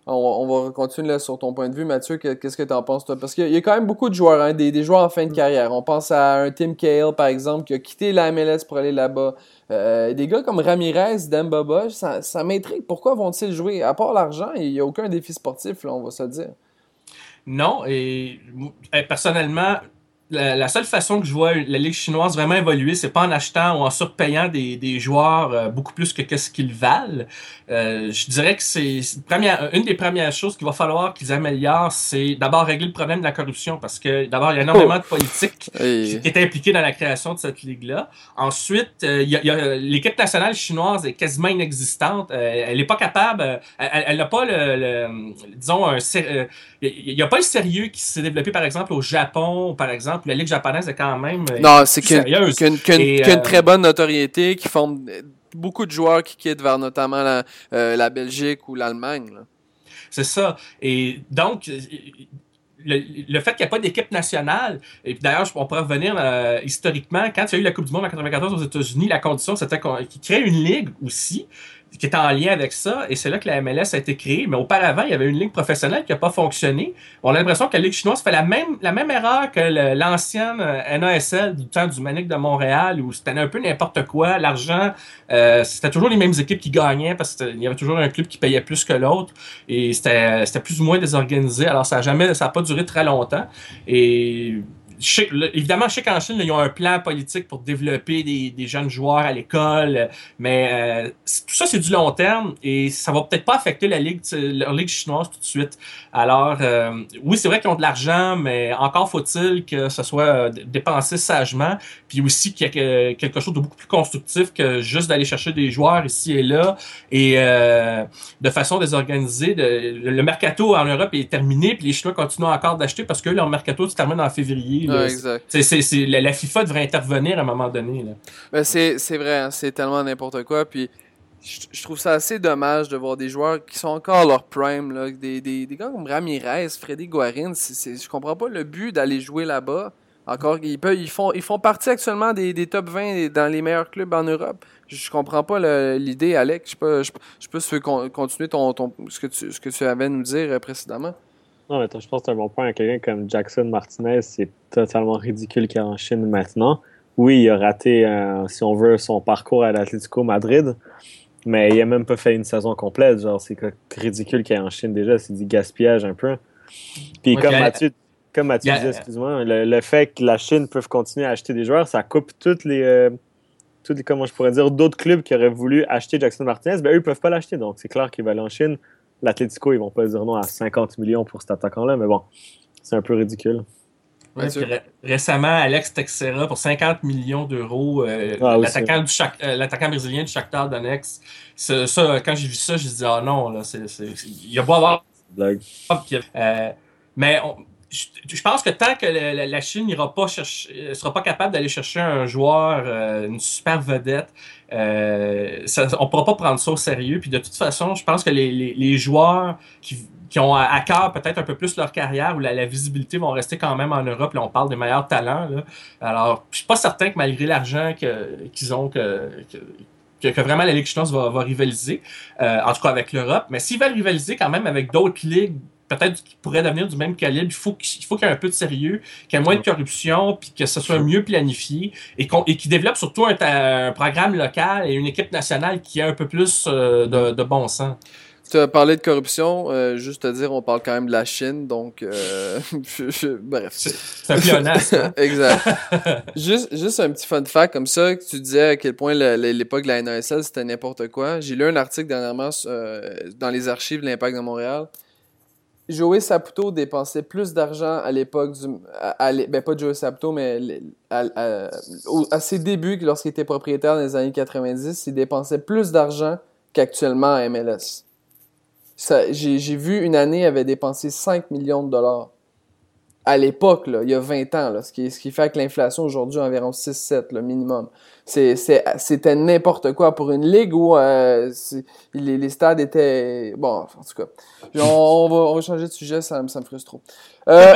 on, on, va continuer là sur ton point de vue. Mathieu, qu'est-ce que tu en penses, toi? Parce qu'il y, a quand même beaucoup de joueurs, hein, des, des, joueurs en fin de carrière. On pense à un Tim Cahill, par exemple, qui a quitté la MLS pour aller là-bas. Euh, des gars comme Ramirez, Dembaba, ça, ça m'intrigue. Pourquoi vont-ils jouer? À part l'argent, il n'y a aucun défi sportif, là, on va se dire. Non, et personnellement, la, la, seule façon que je vois la Ligue chinoise vraiment évoluer, c'est pas en achetant ou en surpayant des, des joueurs euh, beaucoup plus que, que ce qu'ils valent. Euh, je dirais que c'est une des premières choses qu'il va falloir qu'ils améliorent, c'est d'abord régler le problème de la corruption, parce que d'abord, il y a énormément oh. de politique hey. qui est impliquée dans la création de cette ligue-là. Ensuite, euh, il y a, l'équipe nationale chinoise est quasiment inexistante. Euh, elle n'est pas capable, elle n'a pas le, le, disons, un, il n'y a pas le sérieux qui s'est développé, par exemple, au Japon, par exemple, la Ligue japonaise est quand même Non, c'est qu'une qu qu qu euh... très bonne notoriété, qui forme beaucoup de joueurs qui quittent vers notamment la, euh, la Belgique ou l'Allemagne. C'est ça. Et donc, le, le, fait qu'il n'y a pas d'équipe nationale, et d'ailleurs, on pourrait revenir euh, historiquement, quand il y a eu la Coupe du Monde en 94 aux États-Unis, la condition, c'était qu'ils créent une ligue aussi qui est en lien avec ça, et c'est là que la MLS a été créée. Mais auparavant, il y avait une ligue professionnelle qui n'a pas fonctionné. On a l'impression que la Ligue chinoise fait la même, la même erreur que l'ancienne euh, NASL du temps du Manic de Montréal, où c'était un peu n'importe quoi. L'argent, euh, c'était toujours les mêmes équipes qui gagnaient parce qu'il y avait toujours un club qui payait plus que l'autre. Et c'était plus ou moins désorganisé. Alors, ça n'a jamais, ça n'a pas duré très longtemps. Et évidemment, je sais qu'en Chine, ils ont un plan politique pour développer des, jeunes joueurs à l'école, mais euh, tout ça, c'est du long terme et ça va peut-être pas affecter la ligue, leur ligue chinoise tout de suite. Alors, euh, oui, c'est vrai qu'ils ont de l'argent, mais encore faut-il que ce soit euh, dépensé sagement, puis aussi qu'il y ait quelque chose de beaucoup plus constructif que juste d'aller chercher des joueurs ici et là et euh, de façon désorganisée. Le mercato en Europe est terminé, puis les Chinois continuent encore d'acheter parce que leur mercato se termine en février. Ouais. C'est, c'est, c'est, la, la, FIFA devrait intervenir à un moment donné. Là. Ben c'est, c'est vrai, hein, c'est tellement n'importe quoi. Puis je, je, trouve ça assez dommage de voir des joueurs qui sont encore à leur prime. Là, des, des, des gars comme Ramirez, Freddy Guarin. C'est, je comprends pas le but d'aller jouer là-bas. Encore, ils, peuvent, ils, font, ils font partie actuellement des, des top 20 dans les meilleurs clubs en Europe. Je, comprends pas le, l'idée, Alex. Je peux, je, je peux continuer ton, ton, ce, que tu, ce que tu avais à nous dire euh, précédemment. Non, mais attends, je pense que c'est un bon point. Quelqu'un comme Jackson Martinez, c'est totalement ridicule qu'il est en Chine maintenant. Oui, il a raté, euh, si on veut, son parcours à l'Atlético Madrid, mais il a même pas fait une saison complète. Genre, c'est ridicule qu'il est en Chine déjà. C'est du gaspillage un peu. Puis comme Mathieu, comme Mathieu disait, excuse-moi, le, le, fait que la Chine peut continuer à acheter des joueurs, ça coupe toutes les, euh, toutes les comment je pourrais dire, d'autres clubs qui auraient voulu acheter Jackson Martinez, ben eux, ils peuvent pas l'acheter. Donc, c'est clair qu'il va aller en Chine. L'Atletico, ils vont pas dire non à 50 millions pour cet attaquant-là, mais bon, c'est un peu ridicule. Ouais, ré récemment, Alex Texera pour 50 millions d'euros, euh, ah, l'attaquant euh, l'attaquant brésilien du Shakhtar Donetsk. Ça, quand j'ai vu ça, j'ai dit ah non, là, c'est, il y a beau avoir. Blague. Euh, mais on, je, pense que tant que la, Chine n'ira pas chercher, sera pas capable d'aller chercher un joueur, une super vedette, euh, ça, on pourra pas prendre ça au sérieux. Puis de toute façon, je pense que les, les, joueurs qui, qui, ont à cœur peut-être un peu plus leur carrière ou la, visibilité vont rester quand même en Europe. Là, on parle des meilleurs talents. Là. Alors, je suis pas certain que malgré l'argent qu'ils ont, que, que, que, vraiment la Ligue chinoise va, va rivaliser, euh, en tout cas avec l'Europe. Mais s'ils veulent rivaliser quand même avec d'autres ligues peut-être qu'il pourrait devenir du même calibre. Il faut qu'il faut qu'il y ait un peu de sérieux, qu'il y ait moins de corruption, puis que ce soit mieux planifié et qu'on et qu'il développe surtout un, programme local et une équipe nationale qui a un peu plus euh, de, de, bon sens. Tu as parlé de corruption, euh, juste à dire, on parle quand même de la Chine, donc euh, bref. C'est un pléonasme. Hein? exact. juste, juste un petit fun fact comme ça, que tu disais à quel point l'époque de la NASL c'était n'importe quoi. J'ai lu un article dernièrement dans les archives de l'Impact de Montréal Joey Saputo dépensait plus d'argent à l'époque du. ben, pas Joey Saputo, mais à, ses débuts, lorsqu'il était propriétaire dans les années 90, il dépensait plus d'argent qu'actuellement à MLS. J'ai vu une année, il avait dépensé 5 millions de dollars. À l'époque, il y a 20 ans, ce, qui, ce fait que l'inflation aujourd'hui environ 6-7, le minimum c'était n'importe quoi pour une ligue où euh, les, stades étaient bon en tout cas. On, va, changer de sujet ça, ça me frustre trop. Euh,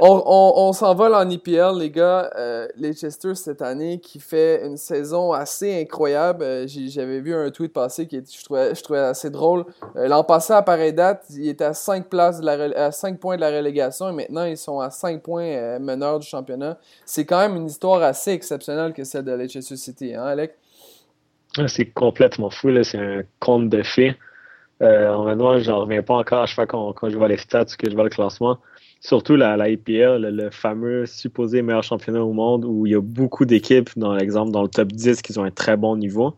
on, s'envole en EPL les gars. Euh, Leicester cette année qui fait une saison assez incroyable. J'avais vu un tweet passer qui je trouvais, je trouvais assez drôle. L'an passé à pareille date il était à 5 places à 5 points de la relégation et maintenant ils sont à 5 points meneurs du championnat. C'est quand même une histoire assez exceptionnelle que celle de Leicester City, hein, Alec? Ah, c'est complètement fou, c'est un conte de fées. Euh, honnêtement, j'en reviens pas encore à chaque fois quand, quand je vois les stats que je vois le classement. Surtout la, la IPL, le, fameux supposé meilleur championnat au monde où il y a beaucoup d'équipes, dans l'exemple, dans le top 10 qui ont un très bon niveau.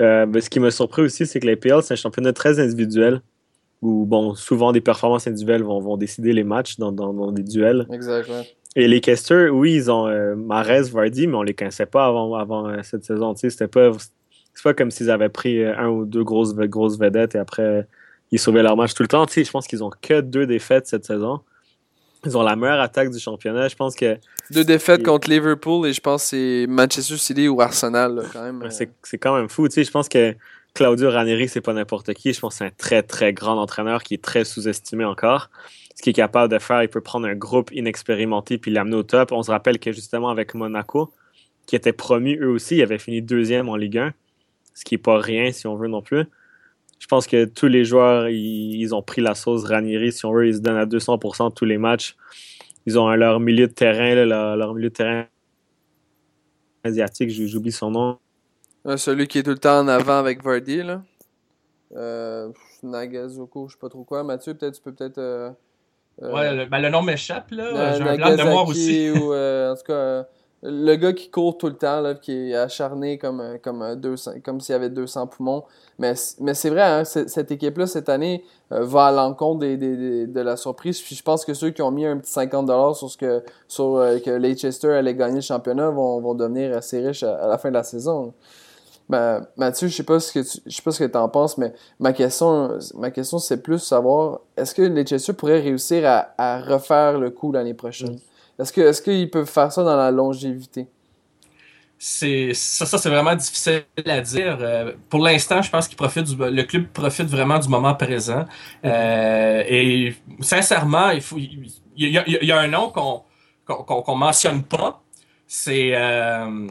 Euh, mais ce qui me surpris aussi, c'est que l'IPL, c'est un championnat très individuel où, bon, souvent des performances individuelles vont, vont décider les matchs dans, dans, dans des duels. Exactement. Et les casters, oui, ils ont euh, Mares, Vardy, mais on les connaissait pas avant, avant euh, cette saison. C'était pas, c'est pas comme s'ils avaient pris euh, un ou deux grosses, grosses vedettes et après ils sauvaient leur match tout le temps. je pense qu'ils ont que deux défaites cette saison. Ils ont la meilleure attaque du championnat. Je pense que. Deux défaites contre Liverpool et je pense que c'est Manchester City ou Arsenal, quand même. C'est quand même fou. Je pense que Claudio Ranieri, c'est pas n'importe qui. Je pense que c'est un très, très grand entraîneur qui est très sous-estimé encore ce qu'il est capable de faire, il peut prendre un groupe inexpérimenté puis l'amener au top. On se rappelle que justement avec Monaco, qui était promu eux aussi, ils avaient fini deuxième en Ligue 1, ce qui n'est pas rien si on veut non plus. Je pense que tous les joueurs, ils, ont pris la sauce Ranieri, si on veut, ils se donnent à 200% tous les matchs. Ils ont leur milieu de terrain, leur, milieu de terrain asiatique, j'oublie son nom. celui qui est tout le temps en avant avec Vardy, là. Euh, Nagazuko, je sais pas trop quoi. Mathieu, peut-être tu peux peut-être euh, ouais, le, ben, le nom m'échappe, là. J'ai un blanc de mémoire aussi. ou, euh, en tout cas, euh, le gars qui court tout le temps, là, qui est acharné comme, comme, 200, comme s'il y avait 200 poumons. Mais, mais c'est vrai, hein, cette équipe-là, cette année, va à l'encontre des, des, de la surprise. Puis je pense que ceux qui ont mis un petit 50$ sur ce que, sur, que Leicester allait gagner le championnat vont, vont devenir assez riches à, la fin de la saison. Ben, Mathieu, je sais pas ce que tu, je sais pas ce que en penses, mais ma question, ma question c'est plus savoir, est-ce que Leicester pourrait réussir à, à refaire le coup l'année prochaine? Mm. Est-ce que, est-ce qu'ils peuvent faire ça dans la longévité? C'est ça, ça c'est vraiment difficile à dire. Euh, pour l'instant, je pense qu'il profite du, le club profite vraiment du moment présent. Euh, et sincèrement, il faut, il y, a, il y a un nom qu'on qu'on qu'on mentionne pas. C'est euh,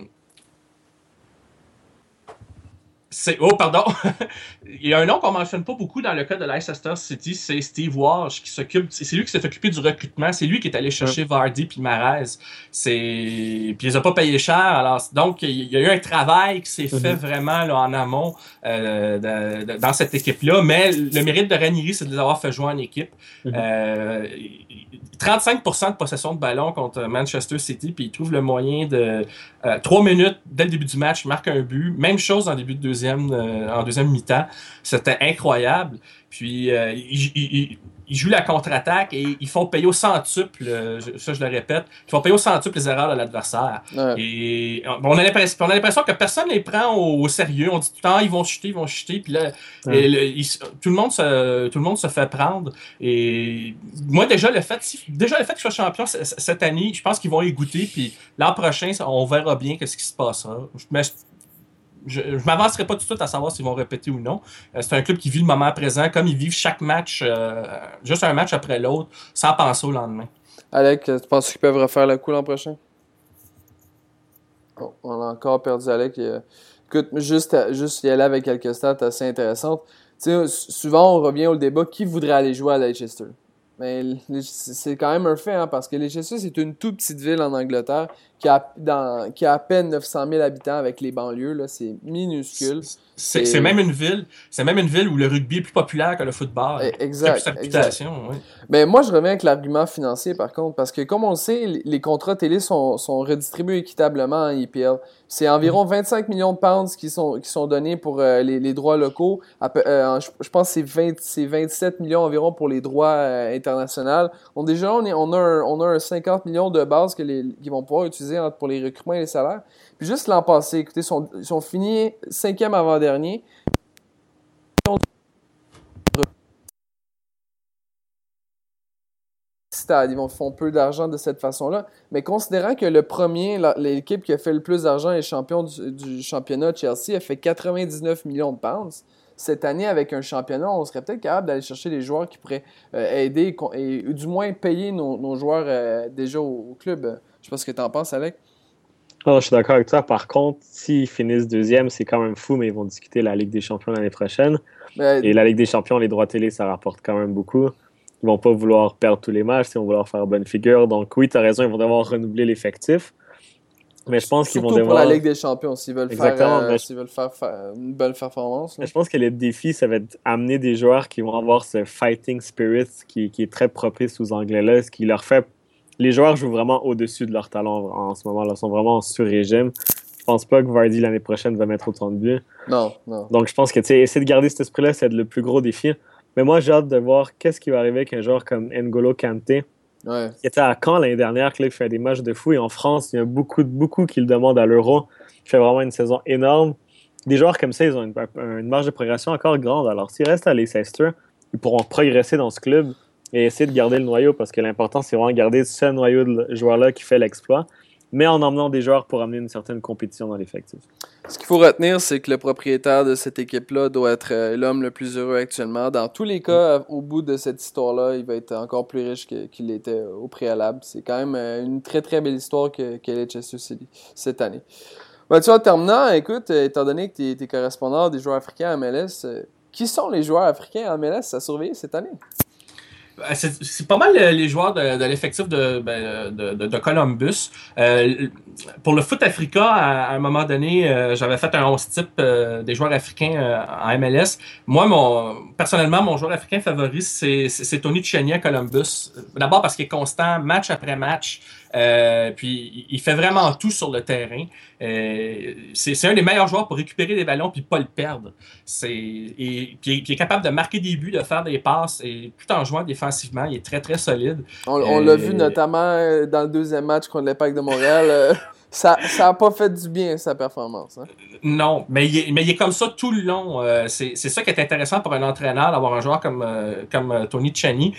c'est oh pardon, il y a un nom qu'on mentionne pas beaucoup dans le cas de Leicester City, c'est Steve Walsh qui s'occupe, c'est lui qui s'est occupé du recrutement, c'est lui qui est allé chercher Vardy puis Marez. C'est puis il les a pas payé cher, alors donc il y a eu un travail qui s'est fait mhm. vraiment là, en amont euh, dans cette équipe là, mais le mérite de Ranieri c'est de les avoir fait jouer en équipe. Mhm. euh, 35% de possession de ballon contre Manchester City, puis il trouve le moyen de euh, trois minutes dès le début du match, marque un but. Même chose en début de deuxième, euh, mi-temps. C'était incroyable. Puis euh, ils jouent la contre-attaque et ils font payer au centuple, euh, ça je le répète, ils font payer au centuple les erreurs de l'adversaire. Et on a l'impression que personne ne les prend au, sérieux. On dit tout le temps, ils vont chuter, ils vont chuter. Puis là, tout, le monde se, tout le monde se fait prendre. Et moi, déjà, le fait, déjà, le fait qu'ils soient champions cette année, je pense qu'ils vont y goûter. Puis l'an prochain, on verra bien ce qui se passera. Mais je ne m'avancerai pas tout de suite à savoir s'ils vont répéter ou non. Euh, c'est un club qui vit le moment présent, comme ils vivent chaque match, euh, juste un match après l'autre, sans penser au lendemain. Alec, tu penses qu'ils peuvent refaire le coup l'an prochain? on a encore perdu Alec. Écoute, juste, juste y aller avec quelques stats assez intéressantes. souvent, on revient au débat qui voudrait aller jouer à Leicester? Mais c'est quand même un fait, hein, parce que Leicester, c'est une toute petite ville en Angleterre qui a, dans, qui a à peine 900 000 habitants avec les banlieues. C'est minuscule. C'est même une ville. C'est même une ville où le rugby est plus populaire que le football. Eh, exact. Mais moi, je reviens avec l'argument financier, par contre, parce que comme on le sait, les contrats télé sont, sont redistribués équitablement en IPL. C'est environ 25 mm. millions de pounds qui sont, qui sont donnés pour euh, les, les, droits locaux. Euh, je, pense que c'est 27 millions environ pour les droits euh, internationaux. On, déjà, on, est, on, a un, on a un 50 millions de bases que les, qui vont pouvoir utiliser pour les recrutements et les salaires. Puis juste l'an passé, écoutez, ils sont, finis cinquième avant-dernier. Ils vont, font peu d'argent de cette façon-là. Mais considérant que le premier, l'équipe qui a fait le plus d'argent est champion du, championnat, Chelsea, a fait 99 millions de pounds. Cette année, avec un championnat, on serait peut-être capable d'aller chercher des joueurs qui pourraient euh, aider et, du moins payer nos, joueurs euh, déjà au club. Je sais pas ce que tu en penses, Alec. je suis d'accord avec toi. Par contre, s'ils finissent deuxième, c'est quand même fou, mais ils vont discuter la Ligue des Champions l'année prochaine. Et la Ligue des Champions, les droits télé, ça rapporte quand même beaucoup. Ils vont pas vouloir perdre tous les matchs, ils vont vouloir faire bonne figure. Donc oui, tu as raison, ils vont devoir renouveler l'effectif. Mais je pense qu'ils vont devoir. pour la Ligue des Champions, s'ils veulent, faire, euh, veulent faire, une bonne performance. je pense que le défi, ça va être amener des joueurs qui vont avoir ce fighting spirit qui, qui est très propice aux Anglais-là, ce qui leur fait les joueurs jouent vraiment au-dessus de leur talent en ce moment-là. Ils sont vraiment en sur-régime. Je pense pas que Vardy l'année prochaine va mettre autant de buts. Non, non. Donc je pense que essayer de garder cet esprit-là, c'est le plus gros défi. Mais moi, j'ai hâte de voir qu'est-ce qui va arriver avec un joueur comme N'Golo Kanté. Ouais. Il était à Caen l'année dernière, il fait des matchs de fou. Et en France, il y a beaucoup, beaucoup qui le demandent à l'Euro. Il fait vraiment une saison énorme. Des joueurs comme ça, ils ont une, marge de progression encore grande. Alors, s'ils restent à Leicester, ils pourront progresser dans ce club et essayer de garder le noyau parce que l'important, c'est vraiment de garder ce noyau de joueurs-là qui fait l'exploit, mais en emmenant des joueurs pour amener une certaine compétition dans l'effectif. Ce qu'il faut retenir, c'est que le propriétaire de cette équipe-là doit être euh, l'homme le plus heureux actuellement. Dans tous les cas, au bout de cette histoire-là, il va être encore plus riche qu'il l'était au préalable. C'est quand même euh, une très très belle histoire que, que Leicester City cette année. Ben, tu vois, en terminant, écoute, euh, étant donné que tu es, correspondant des joueurs africains à MLS, qui sont les joueurs africains à MLS à surveiller cette année? Euh, c'est pas mal les joueurs de, l'effectif de, ben, de, Columbus. Euh, pour le foot africain, à, un moment donné, euh, j'avais fait un 11 type des joueurs africains en MLS. Moi, mon, personnellement, mon joueur africain favori, c'est Tony Tchenya à Columbus. D'abord parce qu'il est constant, match après match. Euh, puis il fait vraiment tout sur le terrain. Euh, c'est un des meilleurs joueurs pour récupérer des ballons puis pas le perdre. C'est et puis, il est capable de marquer des buts, de faire des passes et tout en jouant défensivement, il est très très solide. On, l'a vu euh, notamment dans le deuxième match contre l'Impact de Montréal. Ça n'a pas fait du bien, sa performance. Hein. Non, mais il, est, mais il est comme ça tout le long. c'est ça qui est intéressant pour un entraîneur d'avoir un joueur comme, comme Tony Chani.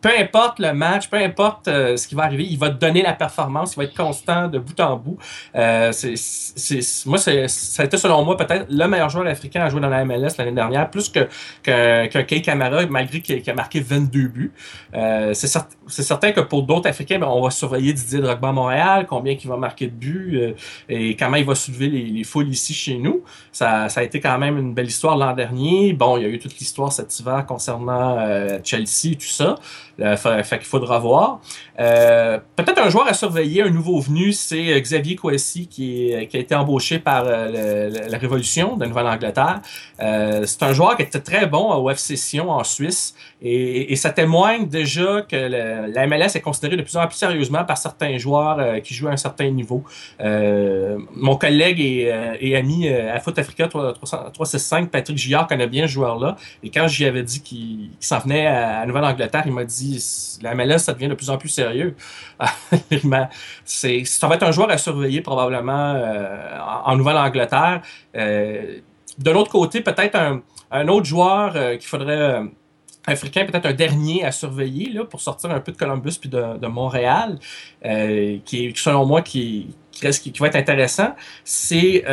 Peu importe le match, peu importe euh, ce qui va arriver, il va te donner la performance, il va être constant de bout en bout. Euh, c'est, moi, ça a été selon moi peut-être le meilleur joueur africain à jouer dans la MLS l'année dernière, plus que, qu'un, Kay Camara, malgré qu'il, a marqué 22 buts. Euh, c'est, certain que pour d'autres Africains, ben, on va surveiller Didier Drogba à Montréal, combien il va marquer de buts euh, et comment il va soulever les, les, foules ici chez nous. Ça, ça a été quand même une belle histoire l'an dernier. Bon, il y a eu toute l'histoire cet hiver concernant Chelsea et tout ça. Fait, qu'il faudra voir. Peut-être un joueur à surveiller, un nouveau venu, c'est Xavier Kouassi qui, qui a été embauché par la Révolution de Nouvelle-Angleterre. c'est un joueur qui était très bon au FC Sion en Suisse et, ça témoigne déjà que la MLS est considérée de plus en plus sérieusement par certains joueurs qui jouent à un certain niveau. mon collègue et, ami à Foot Africa 365, Patrick Gillard, connaît bien ce joueur-là. Et quand j'y avais dit qu'il s'en venait à, Nouvelle-Angleterre, il m'a dit la MLS, ça devient de plus en plus sérieux. ça va être un joueur à surveiller probablement euh, en, Nouvelle-Angleterre. Euh, de l'autre côté, peut-être un, autre joueur euh, qu'il faudrait africain, peut-être un dernier à surveiller là, pour sortir un peu de Columbus puis de, Montréal, qui selon moi qui, qui, qui, va être intéressant, c'est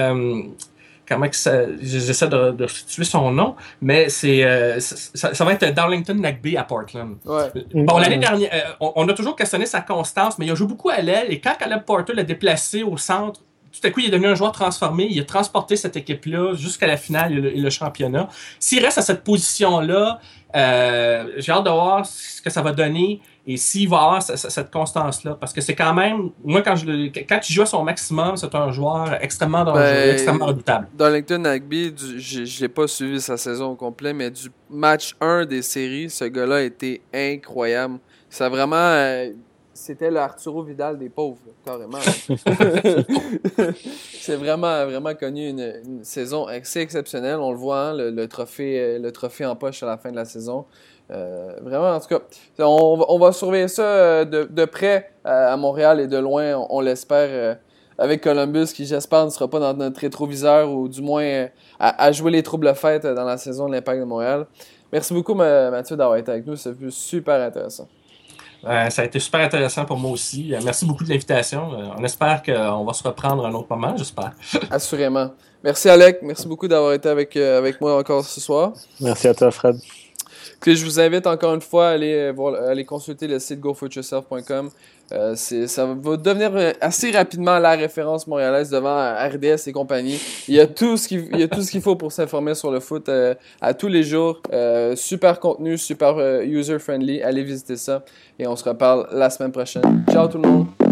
comment que ça, j'essaie de, de situer son nom, mais c'est, euh, ça, va être Darlington Nagby à Portland. Bon, l'année dernière, euh, on, a toujours questionné sa constance, mais il a joué beaucoup à l'aile, et quand Caleb Porter l'a déplacé au centre, tout à coup, il est devenu un joueur transformé. Il a transporté cette équipe-là jusqu'à la finale et le, championnat. S'il reste à cette position-là, euh, j'ai hâte de voir ce que ça va donner et s'il va avoir cette constance-là. Parce que c'est quand même, moi, quand, je, quand il joue à son maximum, c'est un joueur extrêmement dangereux, ben, extrêmement redoutable. Darlington Nagby, je ne l'ai pas suivi sa saison au complet, mais du match 1 des séries, ce gars-là a été incroyable. Ça vraiment. Euh, c'était le Arturo Vidal des pauvres, carrément. c'est vraiment, vraiment connu une, saison assez exceptionnelle. On le voit, hein, le, trophée, euh, le trophée en poche à la fin de la saison. Euh, vraiment, en tout cas, on, va surveiller ça euh, de, près à Montréal et de loin, on, l'espère, avec Columbus, qui j'espère ne sera pas dans notre rétroviseur ou du moins à, jouer les troubles fêtes dans la saison de l'Impact de Montréal. Merci beaucoup, Mathieu, d'avoir été avec nous. Ça fut super intéressant. Ça a été super intéressant pour moi aussi. Merci beaucoup de l'invitation. On espère qu'on va se reprendre un autre moment, j'espère. Assurément. Merci Alec, merci beaucoup d'avoir été avec, avec moi encore ce soir. Merci à toi Fred je vous invite encore une fois à aller, euh, consulter le site gofootyourself.com. Euh, ça va devenir euh, assez rapidement la référence montréalaise devant RDS et compagnie. Il y a tout ce qu'il, qu'il faut pour s'informer sur le foot à tous les jours. super contenu, super user-friendly. Allez visiter ça et on se reparle la semaine prochaine. Ciao tout le monde!